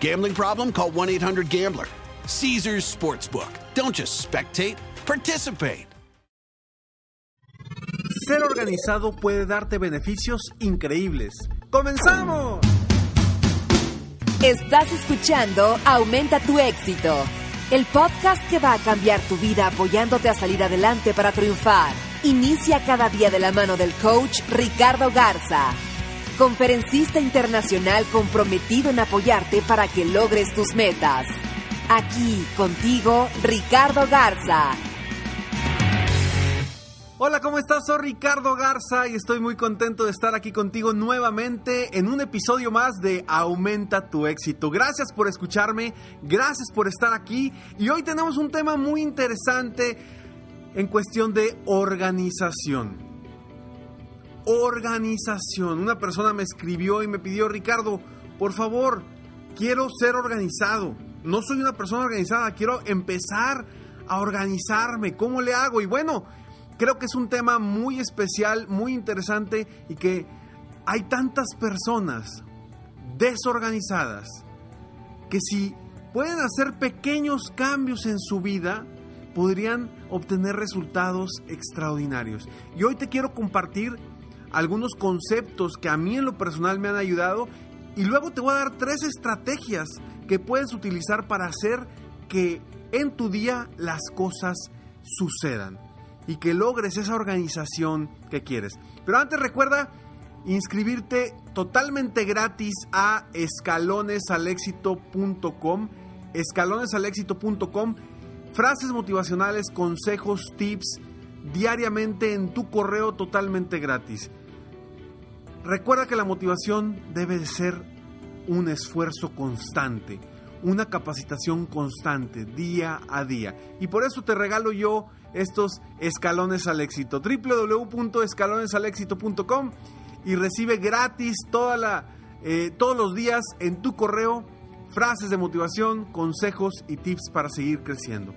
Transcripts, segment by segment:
Gambling problem? Call 1 800 Gambler. Caesars Sportsbook. Don't just spectate, participate. Ser organizado puede darte beneficios increíbles. ¡Comenzamos! Estás escuchando Aumenta tu éxito, el podcast que va a cambiar tu vida apoyándote a salir adelante para triunfar. Inicia cada día de la mano del coach Ricardo Garza, conferencista internacional comprometido en apoyarte para que logres tus metas. Aquí contigo, Ricardo Garza. Hola, ¿cómo estás? Soy Ricardo Garza y estoy muy contento de estar aquí contigo nuevamente en un episodio más de Aumenta tu éxito. Gracias por escucharme, gracias por estar aquí y hoy tenemos un tema muy interesante en cuestión de organización. Organización. Una persona me escribió y me pidió, Ricardo, por favor, quiero ser organizado. No soy una persona organizada, quiero empezar a organizarme. ¿Cómo le hago? Y bueno, creo que es un tema muy especial, muy interesante y que hay tantas personas desorganizadas que si pueden hacer pequeños cambios en su vida, podrían obtener resultados extraordinarios. Y hoy te quiero compartir algunos conceptos que a mí en lo personal me han ayudado y luego te voy a dar tres estrategias que puedes utilizar para hacer que en tu día las cosas sucedan y que logres esa organización que quieres. Pero antes recuerda inscribirte totalmente gratis a escalonesalexito.com, escalonesalexito.com, frases motivacionales, consejos, tips diariamente en tu correo totalmente gratis. Recuerda que la motivación debe de ser un esfuerzo constante, una capacitación constante, día a día. Y por eso te regalo yo estos escalones al éxito. www.escalonesalexito.com y recibe gratis eh, todos los días en tu correo frases de motivación, consejos y tips para seguir creciendo.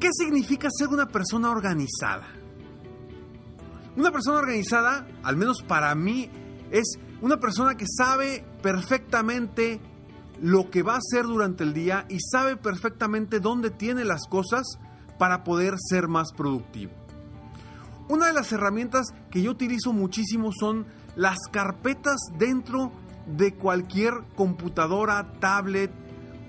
¿Qué significa ser una persona organizada? Una persona organizada, al menos para mí, es una persona que sabe perfectamente lo que va a hacer durante el día y sabe perfectamente dónde tiene las cosas para poder ser más productivo. Una de las herramientas que yo utilizo muchísimo son las carpetas dentro de cualquier computadora, tablet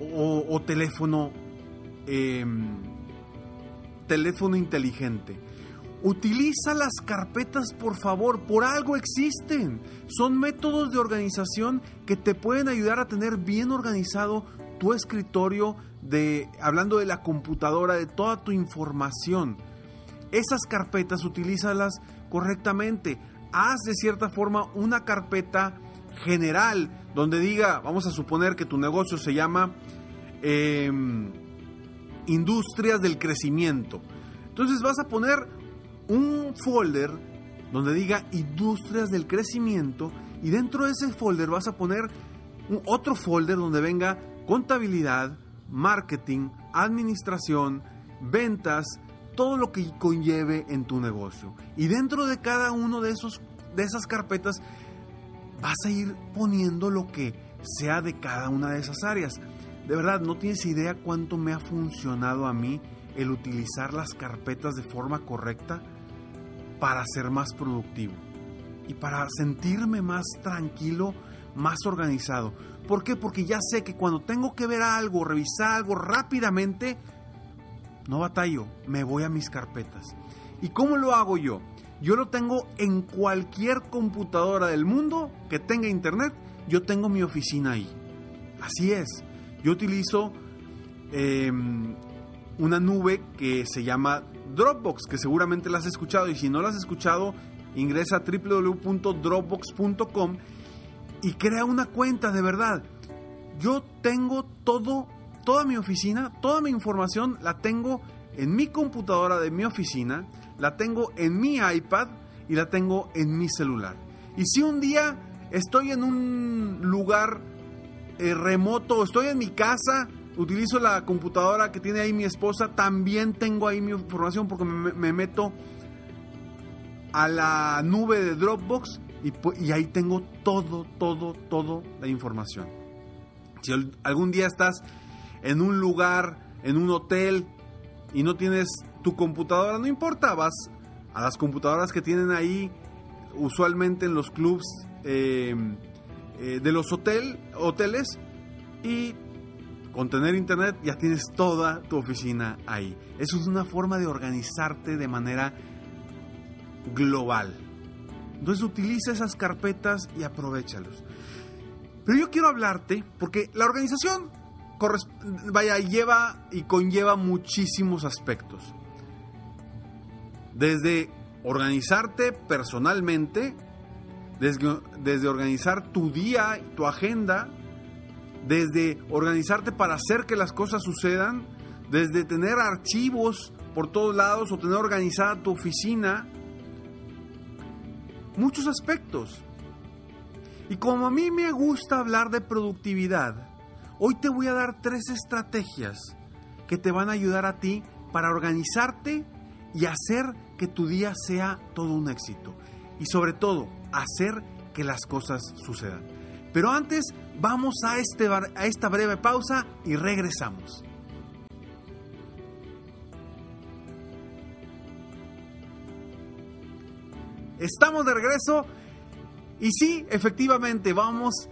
o, teléfono, em, teléfono inteligente. Utiliza las carpetas, por favor, por algo existen. Son métodos de organización que te pueden ayudar a tener bien organizado tu escritorio, de, hablando de la computadora, de toda tu información. Esas carpetas, utilízalas correctamente. Haz de cierta forma una carpeta general donde diga, vamos a suponer que tu negocio se llama em, Industrias del Crecimiento. Entonces vas a poner un folder donde diga industrias del crecimiento y dentro de ese folder vas a poner otro folder donde venga contabilidad, marketing, administración, ventas, todo lo que conlleve en tu negocio. Y dentro de cada uno de esos de esas carpetas vas a ir poniendo lo que sea de cada una de esas áreas. De verdad, no tienes idea cuánto me ha funcionado a mí el utilizar las carpetas de forma correcta para ser más productivo y para sentirme más tranquilo, más organizado. ¿Por qué? Porque ya sé que cuando tengo que ver algo, revisar algo rápidamente, no batallo, me voy a mis carpetas. ¿Y cómo lo hago yo? Yo lo tengo en cualquier computadora del mundo que tenga internet, yo tengo mi oficina ahí. Así es. Yo utilizo em, una nube que se llama Dropbox, que seguramente la has escuchado y si no la has escuchado, ingresa a www.dropbox.com y crea una cuenta de verdad. Yo tengo todo, toda mi oficina, toda mi información la tengo en mi computadora de mi oficina, la tengo en mi iPad y la tengo en mi celular. Y si un día estoy en un lugar eh, remoto, estoy en mi casa, utilizo la computadora que tiene ahí mi esposa, también tengo ahí mi información porque me, meto a la nube de Dropbox y, ahí tengo todo, todo, todo la información. Si algún día estás en un lugar, en un hotel y no tienes tu computadora, no importa, vas a las computadoras que tienen ahí, usualmente en los clubs eh, eh, de los hotel, hoteles, y con tener internet ya tienes toda tu oficina ahí. Eso es una forma de organizarte de manera global. Entonces utiliza esas carpetas y aprovechalos. Pero yo quiero hablarte porque la organización vaya, lleva y conlleva muchísimos aspectos. Desde organizarte personalmente, desde, desde organizar tu día, tu agenda, desde organizarte para hacer que las cosas sucedan, desde tener archivos por todos lados o tener organizada tu oficina, muchos aspectos. Y como a mí me gusta hablar de productividad, hoy te voy a dar tres estrategias que te van a ayudar a ti para organizarte y hacer que tu día sea todo un éxito. Y sobre todo, hacer que las cosas sucedan. Pero antes vamos a, este, a esta breve pausa y regresamos. Estamos de regreso y sí, efectivamente, vamos,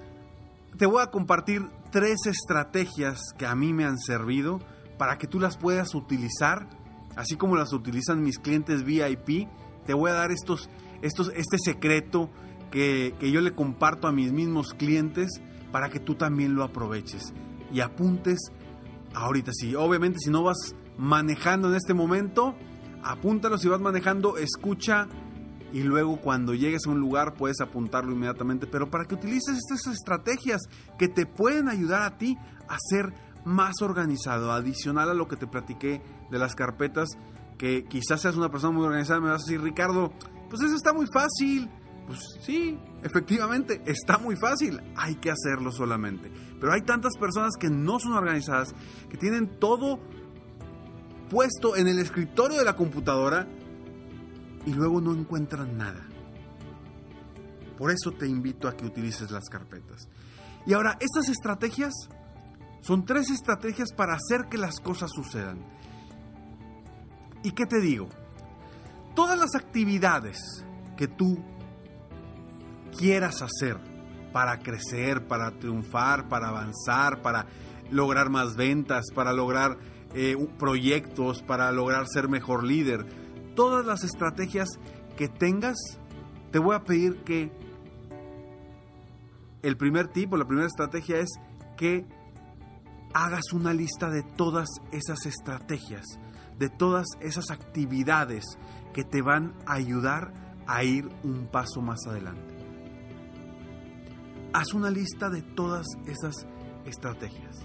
te voy a compartir tres estrategias que a mí me han servido para que tú las puedas utilizar, así como las utilizan mis clientes VIP. Te voy a dar estos, estos, este secreto que, yo le comparto a mis mismos clientes para que tú también lo aproveches y apuntes ahorita. Sí, obviamente si no vas manejando en este momento, apúntalo. Si vas manejando, escucha y luego cuando llegues a un lugar puedes apuntarlo inmediatamente. Pero para que utilices estas estrategias que te pueden ayudar a ti a ser más organizado, adicional a lo que te platiqué de las carpetas, que quizás seas una persona muy organizada, me vas a decir, Ricardo, pues eso está muy fácil. Pues sí, efectivamente, está muy fácil, hay que hacerlo solamente. Pero hay tantas personas que no son organizadas, que tienen todo puesto en el escritorio de la computadora y luego no encuentran nada. Por eso te invito a que utilices las carpetas. Y ahora, estas estrategias son tres estrategias para hacer que las cosas sucedan. ¿Y qué te digo? Todas las actividades que tú quieras hacer para crecer, para triunfar, para avanzar, para lograr más ventas, para lograr eh, proyectos, para lograr ser mejor líder. Todas las estrategias que tengas, te voy a pedir que el primer tipo, la primera estrategia es que hagas una lista de todas esas estrategias, de todas esas actividades que te van a ayudar a ir un paso más adelante. Haz una lista de todas esas estrategias.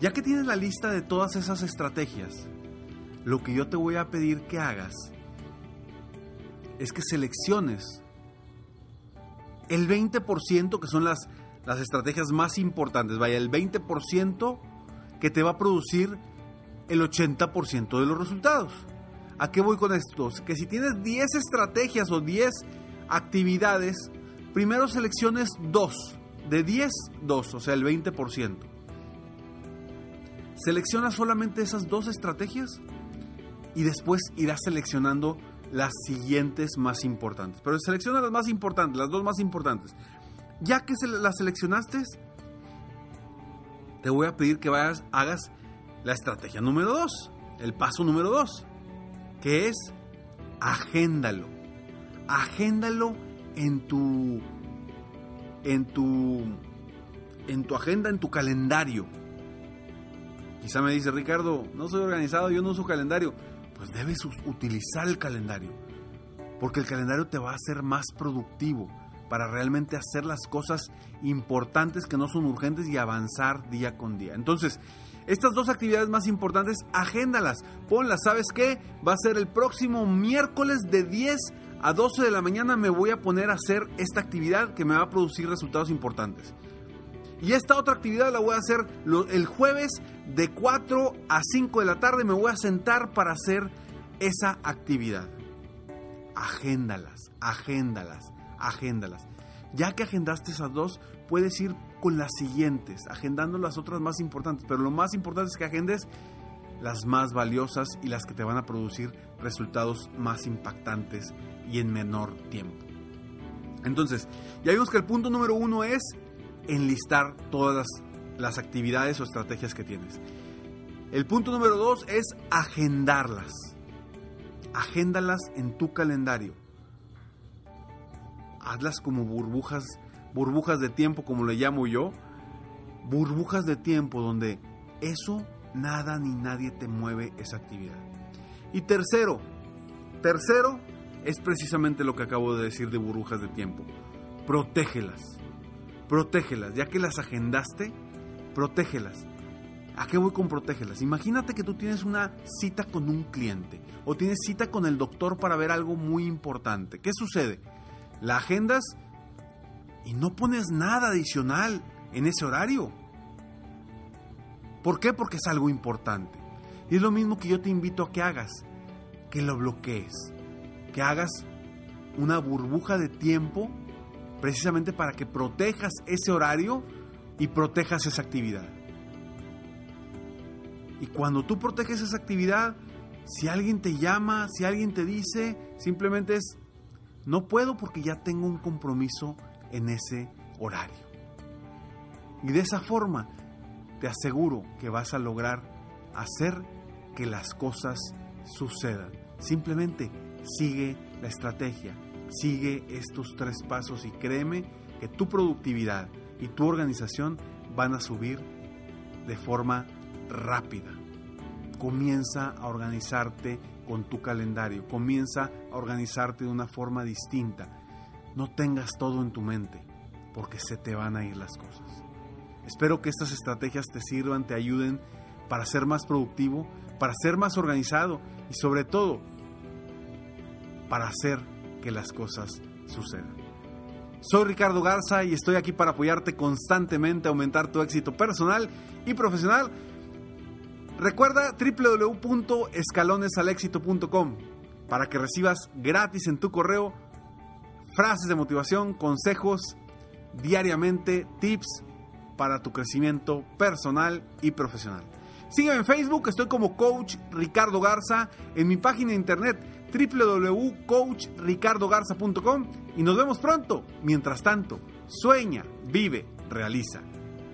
Ya que tienes la lista de todas esas estrategias, lo que yo te voy a pedir que hagas es que selecciones el 20% que son las, las estrategias más importantes, vaya, el 20% que te va a producir el 80% de los resultados. ¿A qué voy con esto? Que si tienes 10 estrategias o 10 actividades, primero selecciones dos. De 10, 2, o sea, el 20%. Selecciona solamente esas dos estrategias y después irás seleccionando las siguientes más importantes. Pero selecciona las más importantes, las dos más importantes. Ya que se la seleccionaste, te voy a pedir que vayas, hagas la estrategia número 2, el paso número 2, que es agéndalo. Agéndalo en tu en tu en tu agenda, en tu calendario. Quizá me dice, "Ricardo, no soy organizado, yo no uso calendario." Pues debes utilizar el calendario. Porque el calendario te va a hacer más productivo para realmente hacer las cosas importantes que no son urgentes y avanzar día con día. Entonces, estas dos actividades más importantes, agéndalas, ponlas. ¿Sabes qué? Va a ser el próximo miércoles de 10 a 12 de la mañana me voy a poner a hacer esta actividad que me va a producir resultados importantes. Y esta otra actividad la voy a hacer el jueves de 4 a 5 de la tarde. Me voy a sentar para hacer esa actividad. Agéndalas, agéndalas agéndalas. Ya que agendaste esas dos, puedes ir con las siguientes, agendando las otras más importantes. Pero lo más importante es que agendes las más valiosas y las que te van a producir resultados más impactantes y en menor tiempo. Entonces, ya vimos que el punto número uno es enlistar todas las, actividades o estrategias que tienes. El punto número dos es agendarlas. Agéndalas en tu calendario hazlas como burbujas, burbujas de tiempo como le llamo yo, burbujas de tiempo donde eso, nada ni nadie te mueve esa actividad. Y tercero, tercero es precisamente lo que acabo de decir de burbujas de tiempo. Protégelas, protégelas, ya que las agendaste, protégelas. ¿A qué voy con protégelas? Imagínate que tú tienes una cita con un cliente o tienes cita con el doctor para ver algo muy importante. ¿Qué sucede? La agendas y no pones nada adicional en ese horario. ¿Por qué? Porque es algo importante. Y es lo mismo que yo te invito a que hagas, que lo bloquees, que hagas una burbuja de tiempo precisamente para que protejas ese horario y protejas esa actividad. Y cuando tú proteges esa actividad, si alguien te llama, si alguien te dice, simplemente es no puedo porque ya tengo un compromiso en ese horario. Y de esa forma te aseguro que vas a lograr hacer que las cosas sucedan. Simplemente sigue la estrategia, sigue estos tres pasos y créeme que tu productividad y tu organización van a subir de forma rápida. Comienza a organizarte con tu calendario. Comienza a organizarte de una forma distinta. No tengas todo en tu mente, porque se te van a ir las cosas. Espero que estas estrategias te sirvan, te ayuden para ser más productivo, para ser más organizado y sobre todo para hacer que las cosas sucedan. Soy Ricardo Garza y estoy aquí para apoyarte constantemente a aumentar tu éxito personal y profesional Recuerda www.escalonesalexito.com para que recibas gratis en tu correo frases de motivación, consejos diariamente, tips para tu crecimiento personal y profesional. Sígueme en Facebook, estoy como Coach Ricardo Garza, en mi página de internet www.coachricardogarza.com y nos vemos pronto. Mientras tanto, sueña, vive, realiza.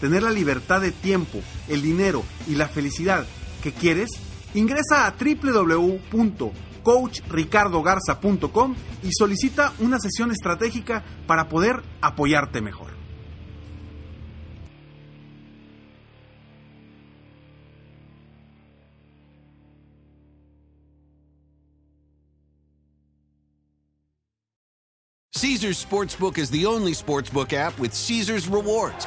tener la libertad de tiempo, el dinero y la felicidad que quieres, Ingresa a www.coachricardogarza.com y solicita una sesión estratégica para poder apoyarte mejor. Caesar's Sportsbook is the only sportsbook app with Caesar's rewards.